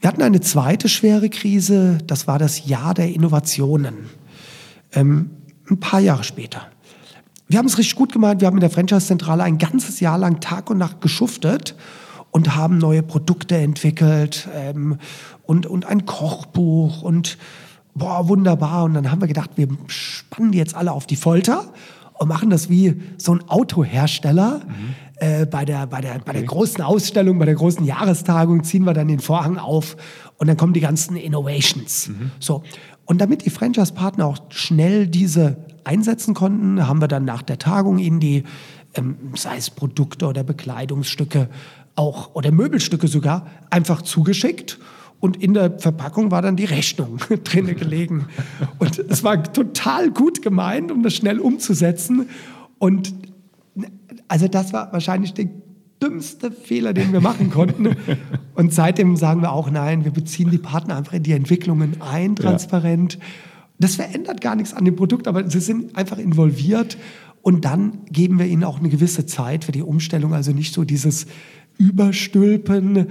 B: Wir hatten eine zweite schwere Krise, das war das Jahr der Innovationen. Ähm, ein paar Jahre später. Wir haben es richtig gut gemacht. Wir haben in der Franchise-Zentrale ein ganzes Jahr lang Tag und Nacht geschuftet und haben neue Produkte entwickelt ähm, und, und ein Kochbuch und boah, wunderbar. Und dann haben wir gedacht, wir spannen die jetzt alle auf die Folter und machen das wie so ein Autohersteller. Mhm. Äh, bei, der, bei, der, okay. bei der großen Ausstellung, bei der großen Jahrestagung ziehen wir dann den Vorhang auf und dann kommen die ganzen Innovations. Mhm. So. Und damit die Franchise-Partner auch schnell diese einsetzen konnten, haben wir dann nach der Tagung ihnen die, ähm, sei es Produkte oder Bekleidungsstücke, auch oder Möbelstücke sogar einfach zugeschickt und in der Verpackung war dann die Rechnung *laughs* drinne gelegen. Und es war total gut gemeint, um das schnell umzusetzen. Und also das war wahrscheinlich der dümmste Fehler, den wir machen konnten. Und seitdem sagen wir auch, nein, wir beziehen die Partner einfach in die Entwicklungen ein, transparent. Ja. Das verändert gar nichts an dem Produkt, aber sie sind einfach involviert. Und dann geben wir ihnen auch eine gewisse Zeit für die Umstellung, also nicht so dieses Überstülpen.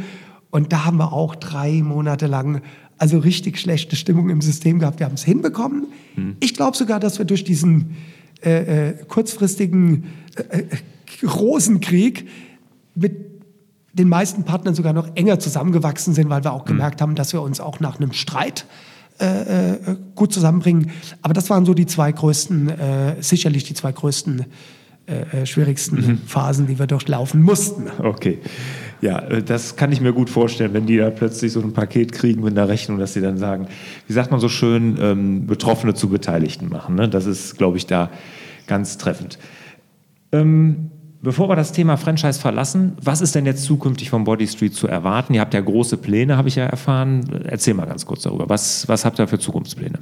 B: Und da haben wir auch drei Monate lang also richtig schlechte Stimmung im System gehabt. Wir haben es hinbekommen. Hm. Ich glaube sogar, dass wir durch diesen äh, äh, kurzfristigen äh, äh, Rosenkrieg mit den meisten Partnern sogar noch enger zusammengewachsen sind, weil wir auch hm. gemerkt haben, dass wir uns auch nach einem Streit äh, äh, gut zusammenbringen. Aber das waren so die zwei größten, sicherlich die zwei größten, äh, äh schwierigsten mhm. Phasen, die wir durchlaufen mussten.
A: Okay. Ja, äh, das kann ich mir gut vorstellen, wenn die da plötzlich so ein Paket kriegen mit einer Rechnung, dass sie dann sagen, wie sagt man so schön, ähm, Betroffene zu Beteiligten machen. Ne? Das ist, glaube ich, da ganz treffend. Ähm, Bevor wir das Thema Franchise verlassen, was ist denn jetzt zukünftig vom Body Street zu erwarten? Ihr habt ja große Pläne, habe ich ja erfahren. Erzähl mal ganz kurz darüber. Was, was habt ihr für Zukunftspläne?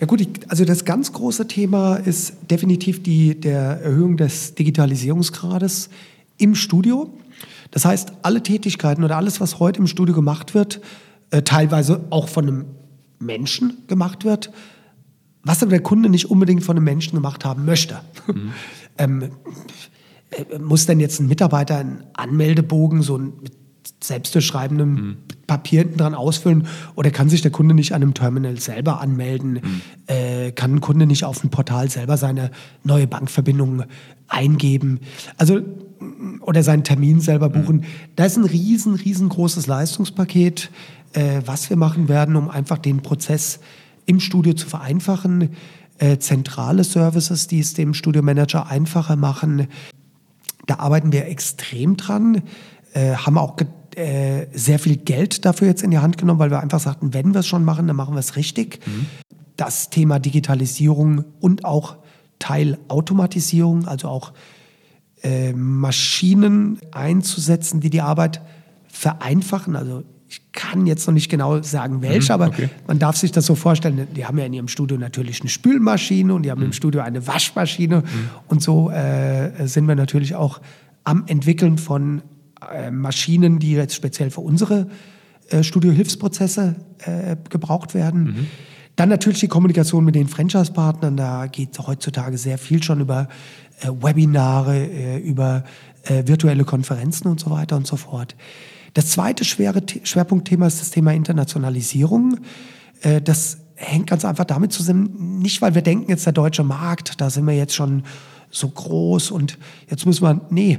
B: Ja gut, ich, also das ganz große Thema ist definitiv die der Erhöhung des Digitalisierungsgrades im Studio. Das heißt, alle Tätigkeiten oder alles, was heute im Studio gemacht wird, äh, teilweise auch von einem Menschen gemacht wird, was aber der Kunde nicht unbedingt von einem Menschen gemacht haben möchte. Mhm. *laughs* ähm, äh, muss denn jetzt ein Mitarbeiter einen Anmeldebogen so mit selbstbeschreibendem mhm. Papier hinten dran ausfüllen oder kann sich der Kunde nicht an einem Terminal selber anmelden? Mhm. Äh, kann ein Kunde nicht auf dem Portal selber seine neue Bankverbindung eingeben? Also oder seinen Termin selber buchen. Mhm. Da ist ein riesen, riesengroßes Leistungspaket, äh, was wir machen werden, um einfach den Prozess im Studio zu vereinfachen. Äh, zentrale Services, die es dem Studiomanager einfacher machen, da arbeiten wir extrem dran, äh, haben auch äh, sehr viel Geld dafür jetzt in die Hand genommen, weil wir einfach sagten, wenn wir es schon machen, dann machen wir es richtig. Mhm. Das Thema Digitalisierung und auch Teilautomatisierung, also auch äh, Maschinen einzusetzen, die die Arbeit vereinfachen. Also ich kann jetzt noch nicht genau sagen, welche, mhm, okay. aber man darf sich das so vorstellen. Die haben ja in ihrem Studio natürlich eine Spülmaschine und die haben mhm. im Studio eine Waschmaschine. Mhm. Und so äh, sind wir natürlich auch am Entwickeln von äh, Maschinen, die jetzt speziell für unsere äh, Studio-Hilfsprozesse äh, gebraucht werden. Mhm. Dann natürlich die Kommunikation mit den Franchise-Partnern. Da geht heutzutage sehr viel schon über äh, Webinare, äh, über virtuelle Konferenzen und so weiter und so fort. Das zweite schwere Schwerpunktthema ist das Thema Internationalisierung. Äh, das hängt ganz einfach damit zusammen, nicht weil wir denken, jetzt der deutsche Markt, da sind wir jetzt schon so groß und jetzt müssen wir, nee,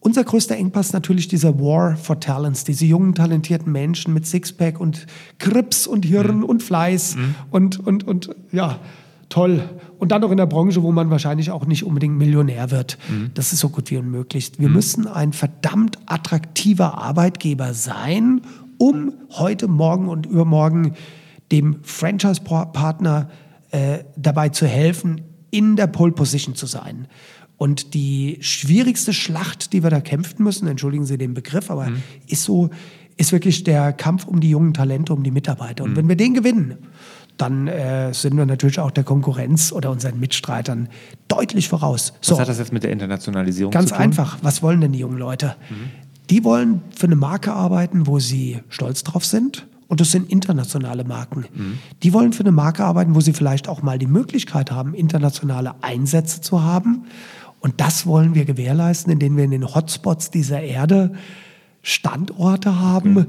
B: unser größter Engpass natürlich dieser War for Talents, diese jungen, talentierten Menschen mit Sixpack und Krips und Hirn mhm. und Fleiß mhm. und, und, und ja, toll. Und dann noch in der Branche, wo man wahrscheinlich auch nicht unbedingt Millionär wird. Mhm. Das ist so gut wie unmöglich. Wir mhm. müssen ein verdammt attraktiver Arbeitgeber sein, um heute, morgen und übermorgen dem Franchise-Partner äh, dabei zu helfen, in der Pole Position zu sein. Und die schwierigste Schlacht, die wir da kämpfen müssen, entschuldigen Sie den Begriff, aber mhm. ist so, ist wirklich der Kampf um die jungen Talente, um die Mitarbeiter. Und mhm. wenn wir den gewinnen, dann äh, sind wir natürlich auch der Konkurrenz oder unseren Mitstreitern deutlich voraus.
A: So. Was hat das jetzt mit der Internationalisierung
B: Ganz zu tun? einfach. Was wollen denn die jungen Leute? Mhm. Die wollen für eine Marke arbeiten, wo sie stolz drauf sind. Und das sind internationale Marken. Mhm. Die wollen für eine Marke arbeiten, wo sie vielleicht auch mal die Möglichkeit haben, internationale Einsätze zu haben. Und das wollen wir gewährleisten, indem wir in den Hotspots dieser Erde Standorte haben. Okay.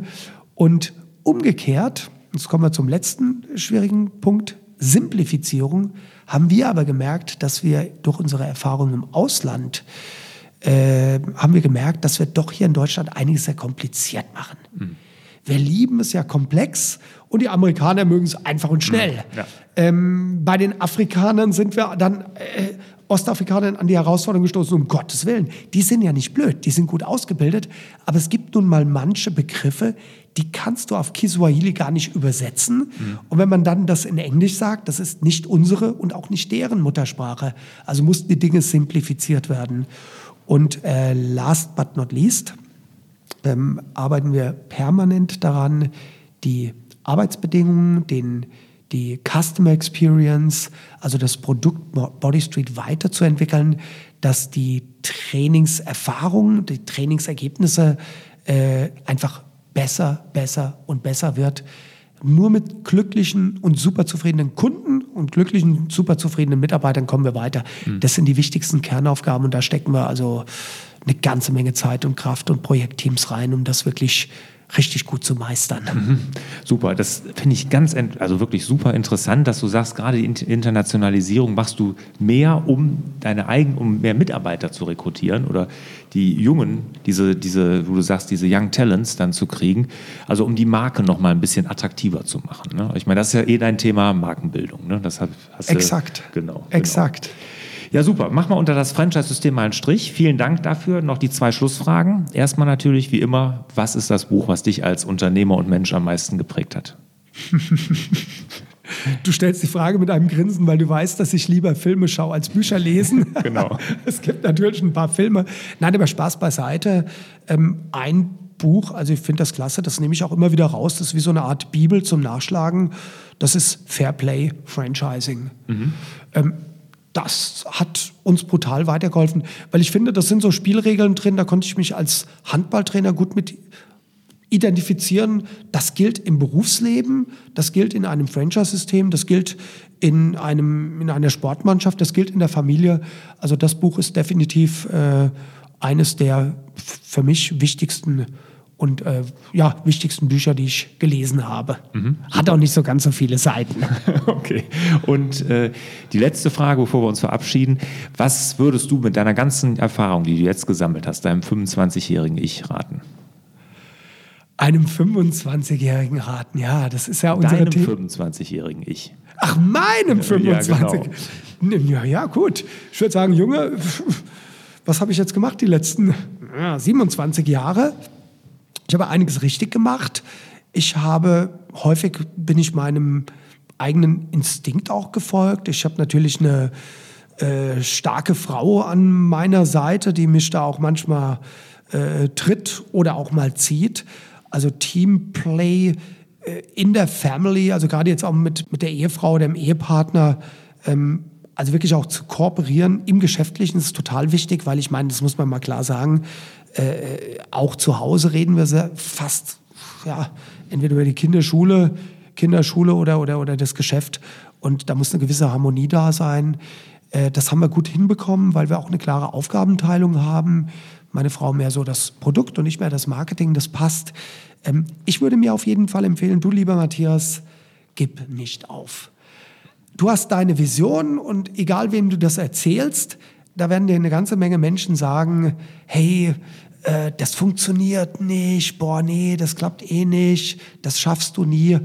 B: Und umgekehrt, Jetzt kommen wir zum letzten schwierigen Punkt. Simplifizierung haben wir aber gemerkt, dass wir durch unsere Erfahrungen im Ausland äh, haben wir gemerkt, dass wir doch hier in Deutschland einiges sehr kompliziert machen. Mhm. Wir lieben es ja komplex und die Amerikaner mögen es einfach und schnell. Mhm. Ja. Ähm, bei den Afrikanern sind wir dann äh, Ostafrikanern an die Herausforderung gestoßen, um Gottes Willen. Die sind ja nicht blöd, die sind gut ausgebildet, aber es gibt nun mal manche Begriffe, die kannst du auf Kiswahili gar nicht übersetzen. Mhm. Und wenn man dann das in Englisch sagt, das ist nicht unsere und auch nicht deren Muttersprache. Also mussten die Dinge simplifiziert werden. Und äh, last but not least, ähm, arbeiten wir permanent daran, die Arbeitsbedingungen, den, die Customer Experience, also das Produkt Body Street weiterzuentwickeln, dass die Trainingserfahrungen, die Trainingsergebnisse äh, einfach besser, besser und besser wird. Nur mit glücklichen und super zufriedenen Kunden und glücklichen, super zufriedenen Mitarbeitern kommen wir weiter. Mhm. Das sind die wichtigsten Kernaufgaben und da stecken wir also eine ganze Menge Zeit und Kraft und Projektteams rein, um das wirklich richtig gut zu meistern. Mhm.
A: Super, das finde ich ganz, also wirklich super interessant, dass du sagst, gerade die Internationalisierung machst du mehr, um deine eigenen, um mehr Mitarbeiter zu rekrutieren oder die Jungen, diese, diese, wo du sagst, diese Young Talents dann zu kriegen, also um die Marke noch mal ein bisschen attraktiver zu machen. Ne? Ich meine, das ist ja eh dein Thema Markenbildung. Ne? Das hast,
B: hast Exakt.
A: Du, genau.
B: Exakt.
A: Genau. Ja, super. Mach mal unter das Franchise-System mal einen Strich. Vielen Dank dafür. Noch die zwei Schlussfragen. Erstmal natürlich, wie immer, was ist das Buch, was dich als Unternehmer und Mensch am meisten geprägt hat? *laughs*
B: Du stellst die Frage mit einem Grinsen, weil du weißt, dass ich lieber Filme schaue als Bücher lesen. *laughs*
A: genau. *laughs*
B: Es gibt natürlich ein paar Filme. Nein, aber Spaß beiseite. Ähm, ein Buch, also ich finde das klasse, das nehme ich auch immer wieder raus. Das ist wie so eine Art Bibel zum Nachschlagen. Das ist Fair Play Franchising. Mhm. Ähm, das hat uns brutal weitergeholfen, weil ich finde, das sind so Spielregeln drin, da konnte ich mich als Handballtrainer gut mit identifizieren. Das gilt im Berufsleben, das gilt in einem Franchise-System, das gilt in, einem, in einer Sportmannschaft, das gilt in der Familie. Also das Buch ist definitiv äh, eines der für mich wichtigsten und äh, ja, wichtigsten Bücher, die ich gelesen habe. Mhm, Hat auch nicht so ganz so viele Seiten. *laughs*
A: okay. Und äh, die letzte Frage, bevor wir uns verabschieden. Was würdest du mit deiner ganzen Erfahrung, die du jetzt gesammelt hast, deinem 25-jährigen Ich raten?
B: Einem 25-jährigen raten, ja, das ist ja
A: unser Deinem 25-jährigen Ich.
B: Ach, meinem 25. *laughs* Ja, genau. ja, ja, gut. Ich würde sagen, Junge, *laughs* was habe ich jetzt gemacht die letzten ja, 27 Jahre? Ich habe einiges richtig gemacht. Ich habe häufig bin ich meinem eigenen Instinkt auch gefolgt. Ich habe natürlich eine äh, starke Frau an meiner Seite, die mich da auch manchmal äh, tritt oder auch mal zieht. Also Teamplay äh, in der Family, also gerade jetzt auch mit, mit der Ehefrau oder dem Ehepartner, ähm, also wirklich auch zu kooperieren im Geschäftlichen ist total wichtig, weil ich meine, das muss man mal klar sagen, äh, auch zu Hause reden wir sehr, fast, ja, entweder über die Kinderschule, Kinderschule oder, oder, oder das Geschäft. Und da muss eine gewisse Harmonie da sein. Äh, das haben wir gut hinbekommen, weil wir auch eine klare Aufgabenteilung haben. Meine Frau mehr so das Produkt und nicht mehr das Marketing, das passt. Ähm, ich würde mir auf jeden Fall empfehlen, du lieber Matthias, gib nicht auf. Du hast deine Vision und egal wem du das erzählst, da werden dir eine ganze Menge Menschen sagen, hey, äh, das funktioniert nicht, boah, nee, das klappt eh nicht, das schaffst du nie.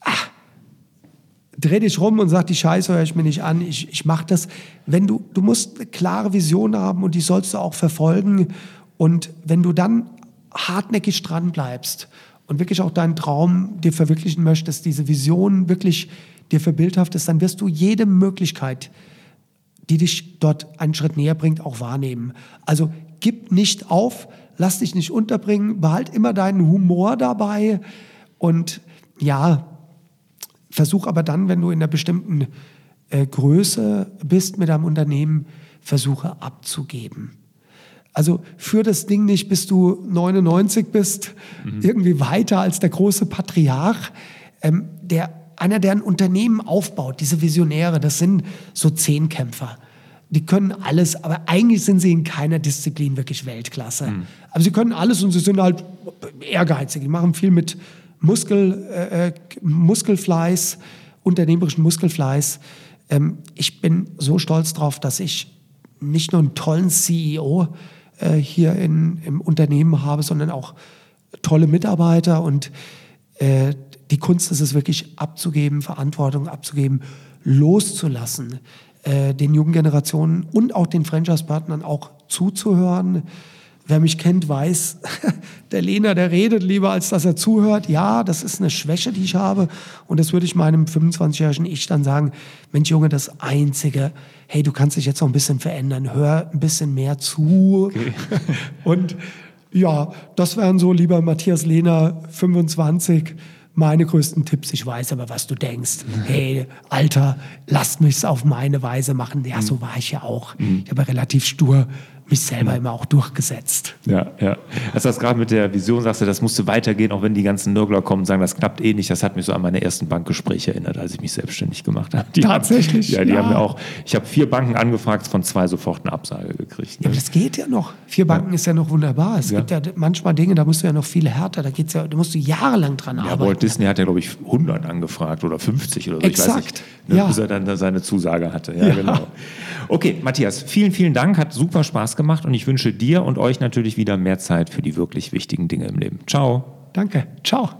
B: Ach, dreh dich rum und sag, die Scheiße höre ich mir nicht an, ich, ich mache das. Wenn du, du musst eine klare Vision haben und die sollst du auch verfolgen. Und wenn du dann hartnäckig dran bleibst und wirklich auch deinen Traum dir verwirklichen möchtest, diese Vision wirklich dir verbildhaftest, dann wirst du jede Möglichkeit die dich dort einen Schritt näher bringt, auch wahrnehmen. Also gib nicht auf, lass dich nicht unterbringen, behalt immer deinen Humor dabei und ja, versuch aber dann, wenn du in einer bestimmten äh, Größe bist mit deinem Unternehmen, versuche abzugeben. Also führ das Ding nicht, bis du 99 bist, mhm. irgendwie weiter als der große Patriarch. Ähm, der einer, der ein Unternehmen aufbaut, diese Visionäre, das sind so Zehnkämpfer. Die können alles, aber eigentlich sind sie in keiner Disziplin wirklich Weltklasse. Mhm. Aber sie können alles und sie sind halt ehrgeizig. Die machen viel mit Muskel, äh, äh Muskelfleiß, unternehmerischen Muskelfleiß. Ähm, ich bin so stolz drauf, dass ich nicht nur einen tollen CEO äh, hier in, im Unternehmen habe, sondern auch tolle Mitarbeiter und äh, die Kunst ist es wirklich abzugeben, Verantwortung abzugeben, loszulassen, äh, den jungen Generationen und auch den Franchise-Partnern auch zuzuhören. Wer mich kennt, weiß, *laughs* der Lena, der redet lieber, als dass er zuhört. Ja, das ist eine Schwäche, die ich habe. Und das würde ich meinem 25-jährigen Ich dann sagen, Mensch Junge, das Einzige, hey, du kannst dich jetzt noch ein bisschen verändern, hör ein bisschen mehr zu. Okay. *laughs* und Ja, das wären so, lieber Matthias Lehner, 25, meine größten Tipps. Ich weiß aber, was du denkst. Hey, Alter, lasst mich es auf meine Weise machen. Ja, so war ich ja auch. Ich habe relativ stur mich selber immer auch durchgesetzt.
A: Ja, ja. Als du das gerade mit der Vision sagst, das musste weitergehen, auch wenn die ganzen Nörgler kommen und sagen, das klappt eh nicht. Das hat mich so an meine ersten Bankgespräche erinnert, als ich mich selbstständig gemacht habe. Die
B: Tatsächlich?
A: Haben, ja, die
B: ja.
A: haben mir auch, ich habe vier Banken angefragt, von zwei sofort eine Absage gekriegt.
B: Ja, aber das geht ja noch. Vier Banken ja. ist ja noch wunderbar. Es ja. gibt ja manchmal Dinge, da musst du ja noch viel härter. Da geht's ja, da musst du jahrelang dran
A: ja,
B: arbeiten.
A: Walt Disney hat ja, glaube ich, 100 angefragt oder 50 oder so.
B: Exakt.
A: Ich weiß nicht, ne, ja. bis er dann seine Zusage hatte. Ja, genau. Okay, Matthias, vielen, vielen Dank. Hat super Spaß gemacht und ich wünsche dir und euch natürlich wieder mehr Zeit für die wirklich wichtigen Dinge im Leben. Ciao.
B: Danke. Ciao.